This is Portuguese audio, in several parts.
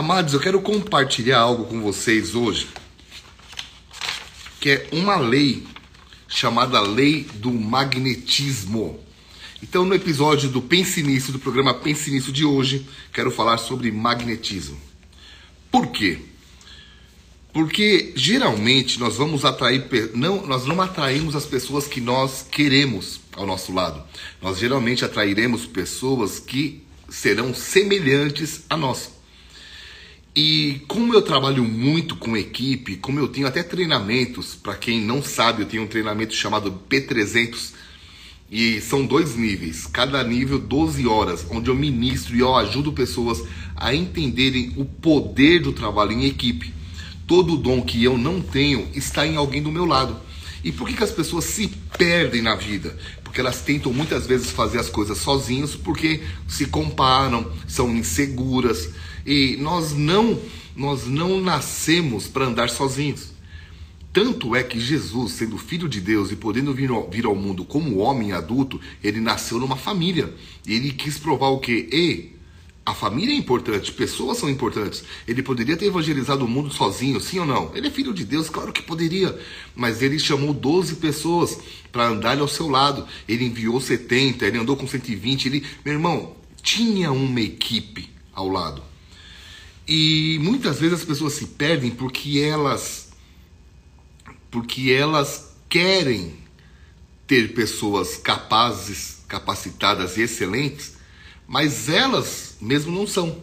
Amados, eu quero compartilhar algo com vocês hoje, que é uma lei chamada lei do magnetismo. Então, no episódio do Pense Nisso, do programa Pense Nisso de hoje, quero falar sobre magnetismo. Por quê? Porque geralmente nós vamos atrair, não, nós não atraímos as pessoas que nós queremos ao nosso lado. Nós geralmente atrairemos pessoas que serão semelhantes a nós. E como eu trabalho muito com equipe, como eu tenho até treinamentos, para quem não sabe, eu tenho um treinamento chamado P300 e são dois níveis, cada nível 12 horas, onde eu ministro e eu ajudo pessoas a entenderem o poder do trabalho em equipe. Todo dom que eu não tenho está em alguém do meu lado. E por que, que as pessoas se perdem na vida? Porque elas tentam muitas vezes fazer as coisas sozinhos, porque se comparam, são inseguras. E nós não, nós não nascemos para andar sozinhos. Tanto é que Jesus, sendo filho de Deus e podendo vir ao, vir ao mundo como homem adulto, ele nasceu numa família. E ele quis provar o quê? E a família é importante, pessoas são importantes. Ele poderia ter evangelizado o mundo sozinho, sim ou não? Ele é filho de Deus, claro que poderia. Mas ele chamou 12 pessoas para andarem ao seu lado. Ele enviou 70, ele andou com 120. Ele, meu irmão, tinha uma equipe ao lado. E muitas vezes as pessoas se perdem porque elas porque elas querem ter pessoas capazes, capacitadas e excelentes, mas elas mesmo não são.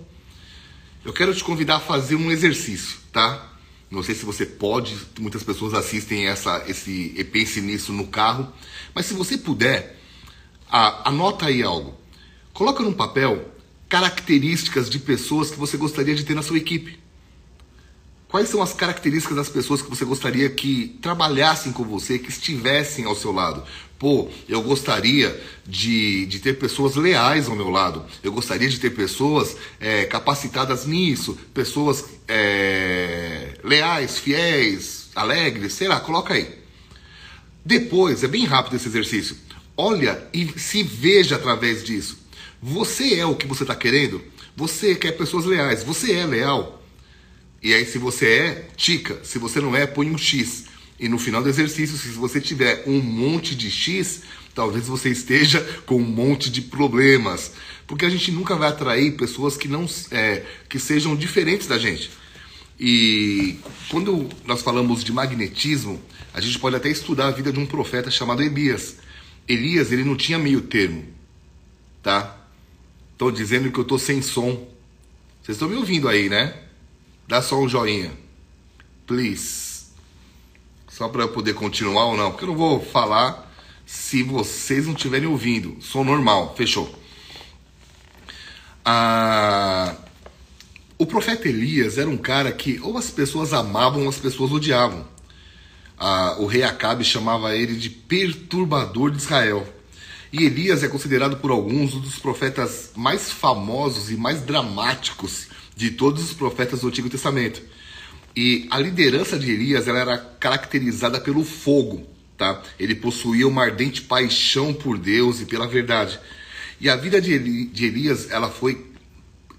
Eu quero te convidar a fazer um exercício, tá? Não sei se você pode, muitas pessoas assistem essa, esse e pense nisso no carro, mas se você puder, a, anota aí algo. Coloca num papel características de pessoas que você gostaria de ter na sua equipe. Quais são as características das pessoas que você gostaria que trabalhassem com você, que estivessem ao seu lado? Pô, eu gostaria de, de ter pessoas leais ao meu lado. Eu gostaria de ter pessoas é, capacitadas nisso, pessoas é, leais, fiéis, alegres, sei lá, coloca aí. Depois, é bem rápido esse exercício. Olha e se veja através disso. Você é o que você está querendo? Você quer pessoas leais. Você é leal? E aí, se você é, tica. Se você não é, põe um X. E no final do exercício, se você tiver um monte de X, talvez você esteja com um monte de problemas. Porque a gente nunca vai atrair pessoas que não é, que sejam diferentes da gente. E quando nós falamos de magnetismo, a gente pode até estudar a vida de um profeta chamado Elias. Elias, ele não tinha meio termo, tá? Dizendo que eu estou sem som. Vocês estão me ouvindo aí, né? Dá só um joinha. Please. Só para eu poder continuar ou não. Porque eu não vou falar se vocês não estiverem ouvindo. Som normal. Fechou. Ah, o profeta Elias era um cara que ou as pessoas amavam ou as pessoas odiavam. Ah, o rei Acabe chamava ele de perturbador de Israel. E Elias é considerado por alguns um dos profetas mais famosos e mais dramáticos de todos os profetas do Antigo Testamento. E a liderança de Elias ela era caracterizada pelo fogo, tá? Ele possuía uma ardente paixão por Deus e pela verdade. E a vida de, Eli, de Elias ela foi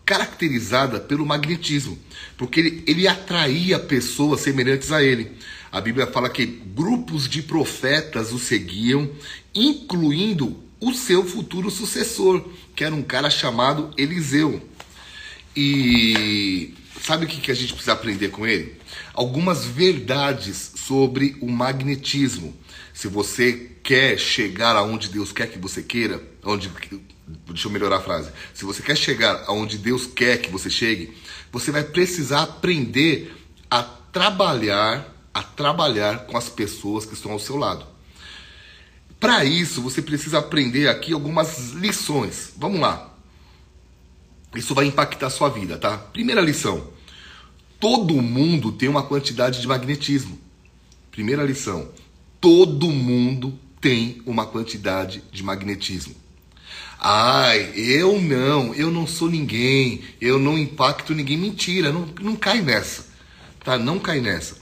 caracterizada pelo magnetismo, porque ele, ele atraía pessoas semelhantes a ele. A Bíblia fala que grupos de profetas o seguiam, incluindo o seu futuro sucessor, que era um cara chamado Eliseu. E sabe o que a gente precisa aprender com ele? Algumas verdades sobre o magnetismo. Se você quer chegar aonde Deus quer que você queira, onde deixa eu melhorar a frase. Se você quer chegar aonde Deus quer que você chegue, você vai precisar aprender a trabalhar, a trabalhar com as pessoas que estão ao seu lado. Para isso, você precisa aprender aqui algumas lições. Vamos lá. Isso vai impactar a sua vida, tá? Primeira lição: todo mundo tem uma quantidade de magnetismo. Primeira lição: todo mundo tem uma quantidade de magnetismo. Ai, eu não, eu não sou ninguém, eu não impacto ninguém. Mentira, não, não cai nessa, tá? Não cai nessa.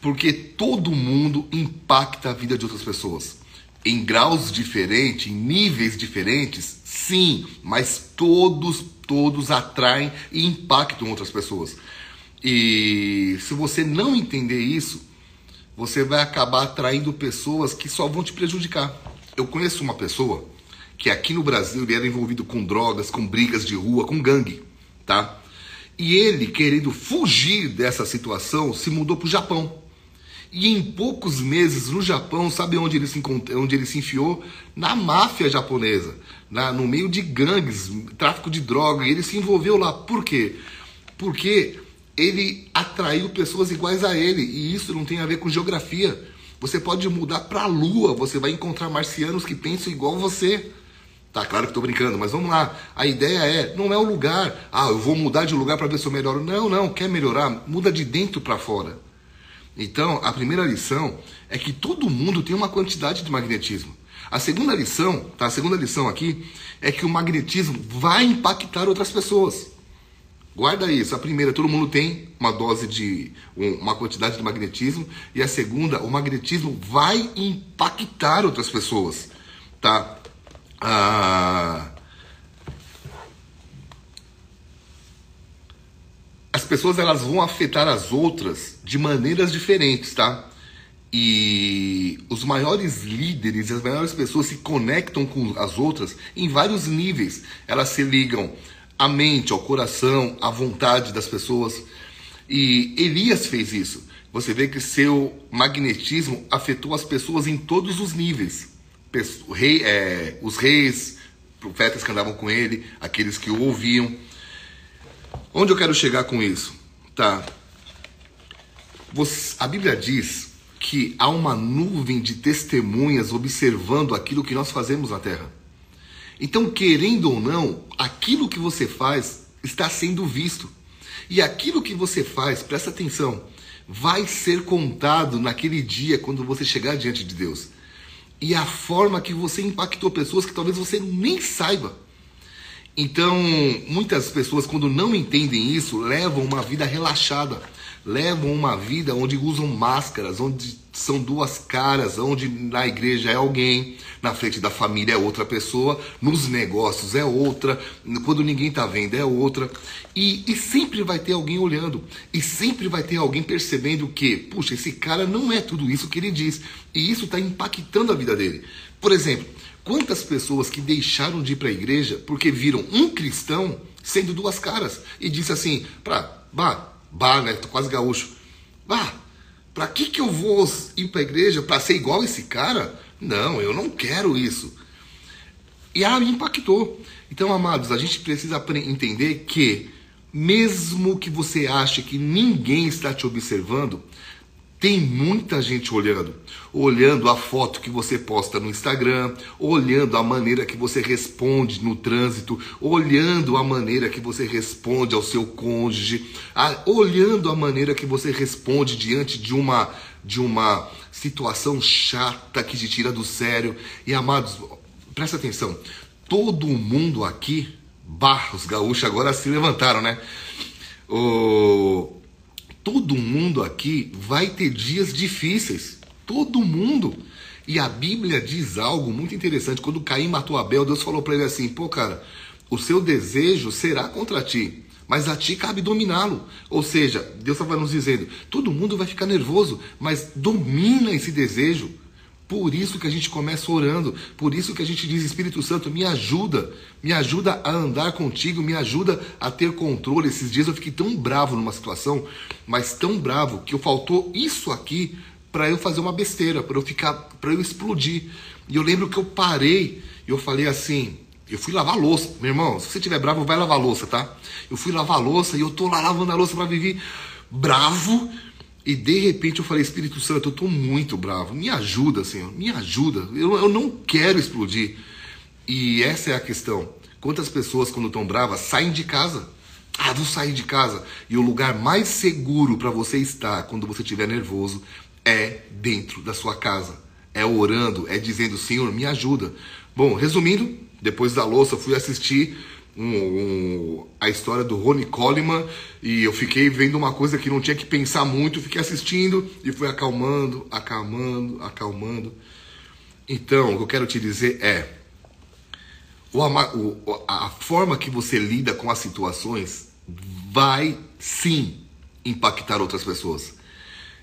Porque todo mundo impacta a vida de outras pessoas. Em graus diferentes, em níveis diferentes, sim, mas todos todos atraem e impactam outras pessoas. E se você não entender isso, você vai acabar atraindo pessoas que só vão te prejudicar. Eu conheço uma pessoa que aqui no Brasil ele era envolvido com drogas, com brigas de rua, com gangue, tá? E ele, querendo fugir dessa situação, se mudou para o Japão. E em poucos meses no Japão, sabe onde ele se, onde ele se enfiou? Na máfia japonesa, na, no meio de gangues, tráfico de droga. E ele se envolveu lá. Por quê? Porque ele atraiu pessoas iguais a ele. E isso não tem a ver com geografia. Você pode mudar para a Lua, você vai encontrar marcianos que pensam igual você. Tá claro que estou brincando, mas vamos lá. A ideia é, não é o lugar. Ah, eu vou mudar de lugar para ver se eu melhoro. Não, não, quer melhorar? Muda de dentro para fora. Então, a primeira lição é que todo mundo tem uma quantidade de magnetismo. A segunda lição, tá? A segunda lição aqui é que o magnetismo vai impactar outras pessoas. Guarda isso. A primeira, todo mundo tem uma dose de uma quantidade de magnetismo e a segunda, o magnetismo vai impactar outras pessoas, tá? Ah, pessoas elas vão afetar as outras de maneiras diferentes, tá? E os maiores líderes, as maiores pessoas se conectam com as outras em vários níveis. Elas se ligam à mente, ao coração, à vontade das pessoas. E Elias fez isso. Você vê que seu magnetismo afetou as pessoas em todos os níveis. Rei, é, os reis, profetas que andavam com ele, aqueles que o ouviam. Onde eu quero chegar com isso? Tá. Você, a Bíblia diz que há uma nuvem de testemunhas observando aquilo que nós fazemos na terra. Então, querendo ou não, aquilo que você faz está sendo visto. E aquilo que você faz, presta atenção, vai ser contado naquele dia quando você chegar diante de Deus. E a forma que você impactou pessoas que talvez você nem saiba. Então, muitas pessoas, quando não entendem isso, levam uma vida relaxada, levam uma vida onde usam máscaras, onde são duas caras, onde na igreja é alguém, na frente da família é outra pessoa, nos negócios é outra, quando ninguém está vendo é outra. E, e sempre vai ter alguém olhando, e sempre vai ter alguém percebendo que, puxa, esse cara não é tudo isso que ele diz, e isso está impactando a vida dele. Por exemplo, Quantas pessoas que deixaram de ir para a igreja porque viram um cristão sendo duas caras e disse assim, para, bah, bah, né, tô quase gaúcho, bah, para que que eu vou ir para a igreja para ser igual esse cara? Não, eu não quero isso. E ah, impactou. Então, amados, a gente precisa entender que mesmo que você ache que ninguém está te observando, tem muita gente olhando, olhando a foto que você posta no Instagram, olhando a maneira que você responde no trânsito, olhando a maneira que você responde ao seu cônjuge, a, olhando a maneira que você responde diante de uma de uma situação chata que te tira do sério. E amados, presta atenção, todo mundo aqui, barros gaúchos agora se levantaram, né? O Todo mundo aqui vai ter dias difíceis. Todo mundo. E a Bíblia diz algo muito interessante. Quando Caim matou Abel, Deus falou para ele assim: pô, cara, o seu desejo será contra ti, mas a ti cabe dominá-lo. Ou seja, Deus estava nos dizendo: todo mundo vai ficar nervoso, mas domina esse desejo. Por isso que a gente começa orando, por isso que a gente diz: Espírito Santo, me ajuda, me ajuda a andar contigo, me ajuda a ter controle. Esses dias eu fiquei tão bravo numa situação, mas tão bravo, que faltou isso aqui para eu fazer uma besteira, para eu ficar, para eu explodir. E eu lembro que eu parei e eu falei assim: eu fui lavar louça. Meu irmão, se você estiver bravo, vai lavar louça, tá? Eu fui lavar louça e eu tô lá lavando a louça para viver bravo e de repente eu falei, Espírito Santo, eu estou muito bravo. Me ajuda, Senhor, me ajuda. Eu, eu não quero explodir. E essa é a questão. Quantas pessoas, quando estão bravas, saem de casa? Ah, vou sair de casa. E o lugar mais seguro para você estar quando você estiver nervoso é dentro da sua casa. É orando, é dizendo, Senhor, me ajuda. Bom, resumindo, depois da louça, fui assistir um, um, a história do Ronnie Coleman e eu fiquei vendo uma coisa que não tinha que pensar muito, fiquei assistindo e fui acalmando, acalmando, acalmando. Então, o que eu quero te dizer é: a forma que você lida com as situações vai sim impactar outras pessoas.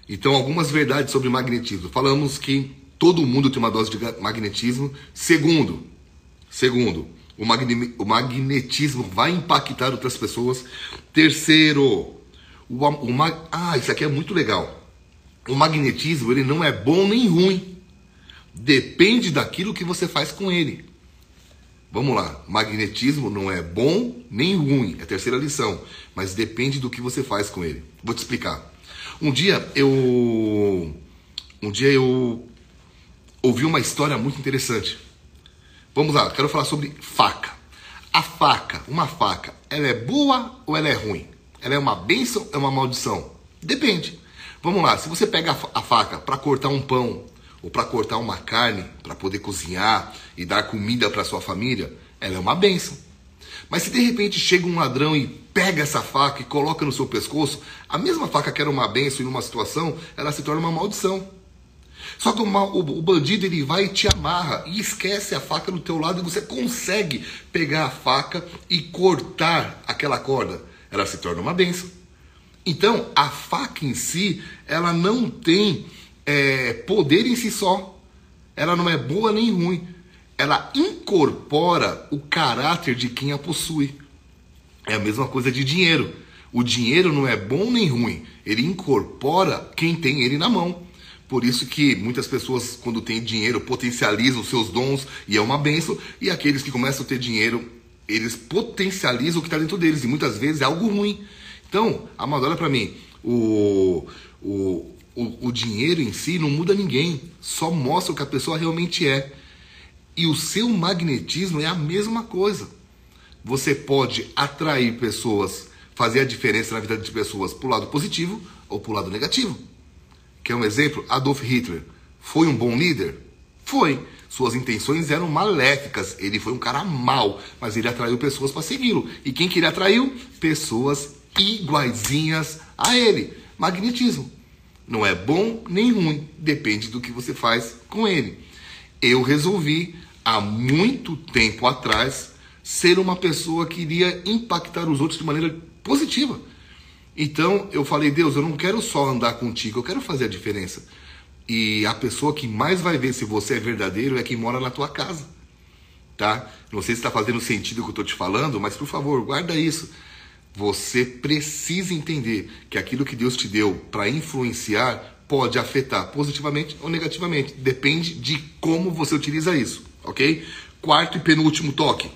Então, algumas verdades sobre magnetismo. Falamos que todo mundo tem uma dose de magnetismo. Segundo, segundo, o, magne, o magnetismo vai impactar outras pessoas. Terceiro, o, o, ah, isso aqui é muito legal. O magnetismo ele não é bom nem ruim. Depende daquilo que você faz com ele. Vamos lá, magnetismo não é bom nem ruim, é a terceira lição, mas depende do que você faz com ele. Vou te explicar. Um dia eu um dia eu ouvi uma história muito interessante. Vamos lá, quero falar sobre faca. A faca, uma faca, ela é boa ou ela é ruim? Ela é uma bênção ou é uma maldição? Depende. Vamos lá, se você pega a faca para cortar um pão, ou para cortar uma carne, para poder cozinhar e dar comida para sua família, ela é uma benção. Mas se de repente chega um ladrão e pega essa faca e coloca no seu pescoço, a mesma faca que era uma benção em uma situação, ela se torna uma maldição. Só que o, o, bandido ele vai e te amarra e esquece a faca do teu lado e você consegue pegar a faca e cortar aquela corda. Ela se torna uma benção. Então, a faca em si, ela não tem é, poder em si só. Ela não é boa nem ruim. Ela incorpora o caráter de quem a possui. É a mesma coisa de dinheiro. O dinheiro não é bom nem ruim. Ele incorpora quem tem ele na mão. Por isso que muitas pessoas, quando têm dinheiro, potencializam os seus dons e é uma benção. E aqueles que começam a ter dinheiro, eles potencializam o que está dentro deles. E muitas vezes é algo ruim. Então, Amado, olha para mim. O, o, o, o dinheiro em si não muda ninguém, só mostra o que a pessoa realmente é. E o seu magnetismo é a mesma coisa. Você pode atrair pessoas, fazer a diferença na vida de pessoas para o lado positivo ou para o lado negativo. Quer um exemplo? Adolf Hitler foi um bom líder? Foi. Suas intenções eram maléficas. Ele foi um cara mau, mas ele atraiu pessoas para segui-lo. E quem que ele atraiu? Pessoas iguaizinhas a ele. Magnetismo. Não é bom nem ruim, depende do que você faz com ele. Eu resolvi, há muito tempo atrás, ser uma pessoa que iria impactar os outros de maneira positiva. Então eu falei, Deus, eu não quero só andar contigo, eu quero fazer a diferença. E a pessoa que mais vai ver se você é verdadeiro é quem mora na tua casa. Tá? Não sei se está fazendo sentido o que eu estou te falando, mas por favor, guarda isso. Você precisa entender que aquilo que Deus te deu para influenciar pode afetar positivamente ou negativamente. Depende de como você utiliza isso, ok? Quarto e penúltimo toque.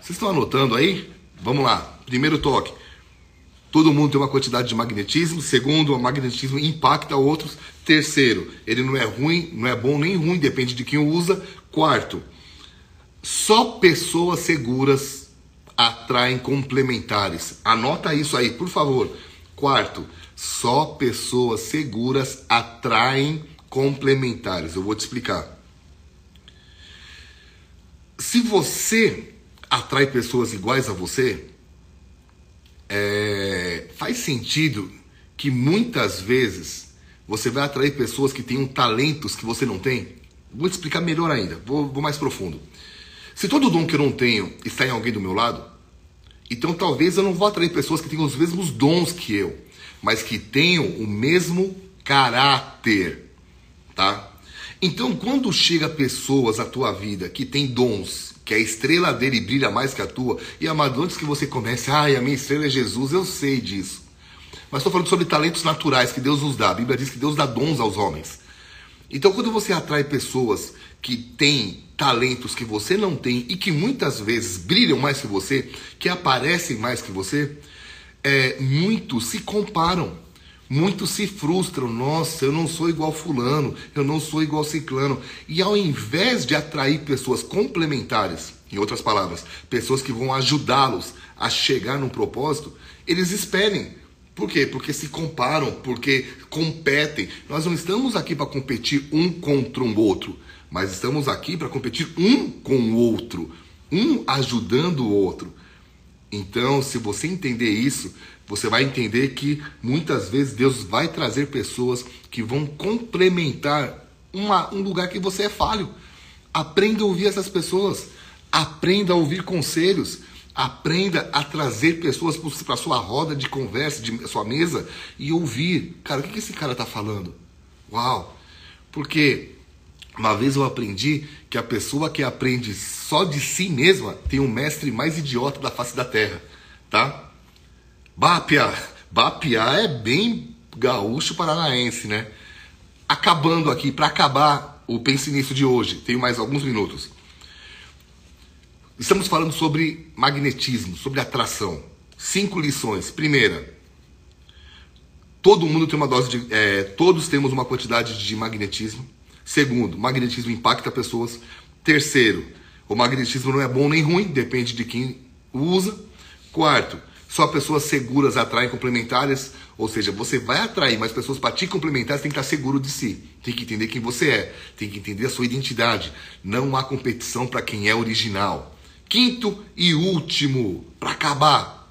Vocês estão anotando aí? Vamos lá. Primeiro toque. Todo mundo tem uma quantidade de magnetismo. Segundo, o magnetismo impacta outros. Terceiro, ele não é ruim, não é bom nem ruim, depende de quem usa. Quarto, só pessoas seguras atraem complementares. Anota isso aí, por favor. Quarto, só pessoas seguras atraem complementares. Eu vou te explicar. Se você atrai pessoas iguais a você, é, faz sentido que muitas vezes você vai atrair pessoas que tenham talentos que você não tem. Vou te explicar melhor ainda, vou, vou mais profundo. Se todo dom que eu não tenho está em alguém do meu lado, então talvez eu não vou atrair pessoas que tenham os mesmos dons que eu, mas que tenham o mesmo caráter, tá? Então quando chega pessoas à tua vida que tem dons, que a estrela dele brilha mais que a tua, e amado, antes que você comece, ai, a minha estrela é Jesus, eu sei disso. Mas estou falando sobre talentos naturais que Deus nos dá. A Bíblia diz que Deus dá dons aos homens. Então, quando você atrai pessoas que têm talentos que você não tem e que muitas vezes brilham mais que você, que aparecem mais que você, é, muitos se comparam, muitos se frustram. Nossa, eu não sou igual Fulano, eu não sou igual Ciclano. E ao invés de atrair pessoas complementares, em outras palavras, pessoas que vão ajudá-los a chegar num propósito, eles esperem por quê? Porque se comparam, porque competem. Nós não estamos aqui para competir um contra o um outro, mas estamos aqui para competir um com o outro, um ajudando o outro. Então, se você entender isso, você vai entender que muitas vezes Deus vai trazer pessoas que vão complementar uma, um lugar que você é falho. Aprenda a ouvir essas pessoas. Aprenda a ouvir conselhos. Aprenda a trazer pessoas para sua roda de conversa, de sua mesa e ouvir. Cara, o que esse cara está falando? Uau! Porque uma vez eu aprendi que a pessoa que aprende só de si mesma tem um mestre mais idiota da face da terra, tá? Bapia, Bapia é bem gaúcho paranaense, né? Acabando aqui, para acabar o Pense Nisso de hoje, tenho mais alguns minutos. Estamos falando sobre magnetismo, sobre atração. Cinco lições. Primeira, todo mundo tem uma dose de. É, todos temos uma quantidade de magnetismo. Segundo, magnetismo impacta pessoas. Terceiro, o magnetismo não é bom nem ruim, depende de quem usa. Quarto, só pessoas seguras atraem complementares, ou seja, você vai atrair mais pessoas para te complementar, você tem que estar seguro de si, tem que entender quem você é, tem que entender a sua identidade. Não há competição para quem é original. Quinto e último, para acabar.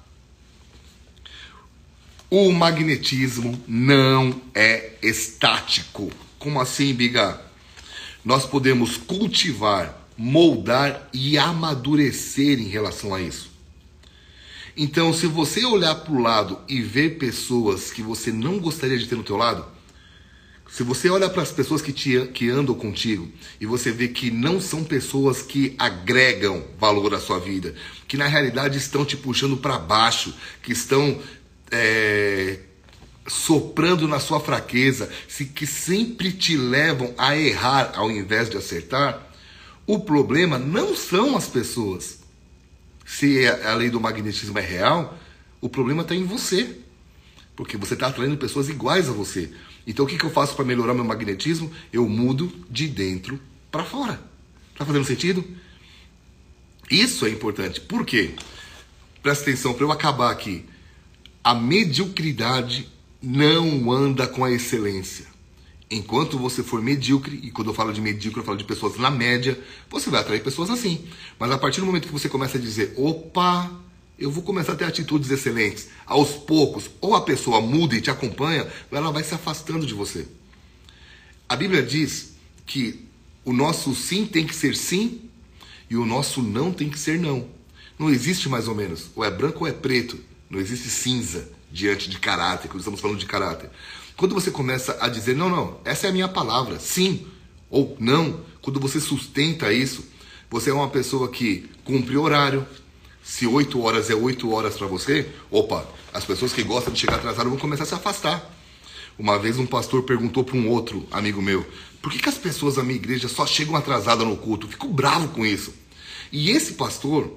O magnetismo não é estático. Como assim, Biga? Nós podemos cultivar, moldar e amadurecer em relação a isso. Então, se você olhar para o lado e ver pessoas que você não gostaria de ter no teu lado, se você olha para as pessoas que, te, que andam contigo e você vê que não são pessoas que agregam valor à sua vida, que na realidade estão te puxando para baixo, que estão é, soprando na sua fraqueza, que sempre te levam a errar ao invés de acertar, o problema não são as pessoas. Se a lei do magnetismo é real, o problema está em você. Porque você está atraindo pessoas iguais a você. Então o que, que eu faço para melhorar meu magnetismo? Eu mudo de dentro para fora. Tá fazendo sentido? Isso é importante. Por quê? Presta atenção para eu acabar aqui. A mediocridade não anda com a excelência. Enquanto você for medíocre, e quando eu falo de medíocre, eu falo de pessoas na média, você vai atrair pessoas assim. Mas a partir do momento que você começa a dizer, opa, eu vou começar a ter atitudes excelentes. Aos poucos, ou a pessoa muda e te acompanha, ou ela vai se afastando de você. A Bíblia diz que o nosso sim tem que ser sim e o nosso não tem que ser não. Não existe mais ou menos. Ou é branco ou é preto. Não existe cinza diante de caráter, quando estamos falando de caráter. Quando você começa a dizer, não, não, essa é a minha palavra, sim ou não, quando você sustenta isso, você é uma pessoa que cumpre horário, se 8 horas é 8 horas para você, opa, as pessoas que gostam de chegar atrasado vão começar a se afastar. Uma vez um pastor perguntou para um outro amigo meu: por que, que as pessoas da minha igreja só chegam atrasadas no culto? Eu fico bravo com isso. E esse pastor,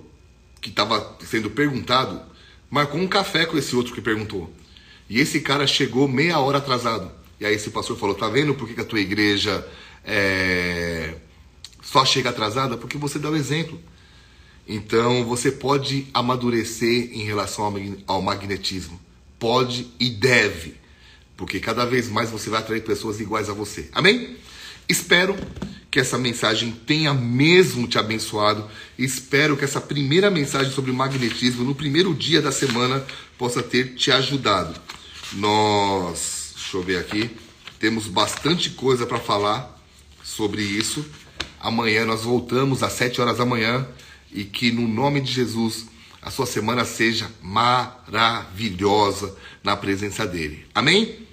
que estava sendo perguntado, marcou um café com esse outro que perguntou. E esse cara chegou meia hora atrasado. E aí esse pastor falou: tá vendo por que, a tua igreja é... só chega atrasada? Porque você dá o exemplo. Então você pode amadurecer em relação ao magnetismo. Pode e deve. Porque cada vez mais você vai atrair pessoas iguais a você. Amém? Espero que essa mensagem tenha mesmo te abençoado. Espero que essa primeira mensagem sobre magnetismo no primeiro dia da semana possa ter te ajudado. Nós, deixa eu ver aqui, temos bastante coisa para falar sobre isso. Amanhã nós voltamos às 7 horas da manhã e que no nome de Jesus a sua semana seja maravilhosa na presença dele. Amém?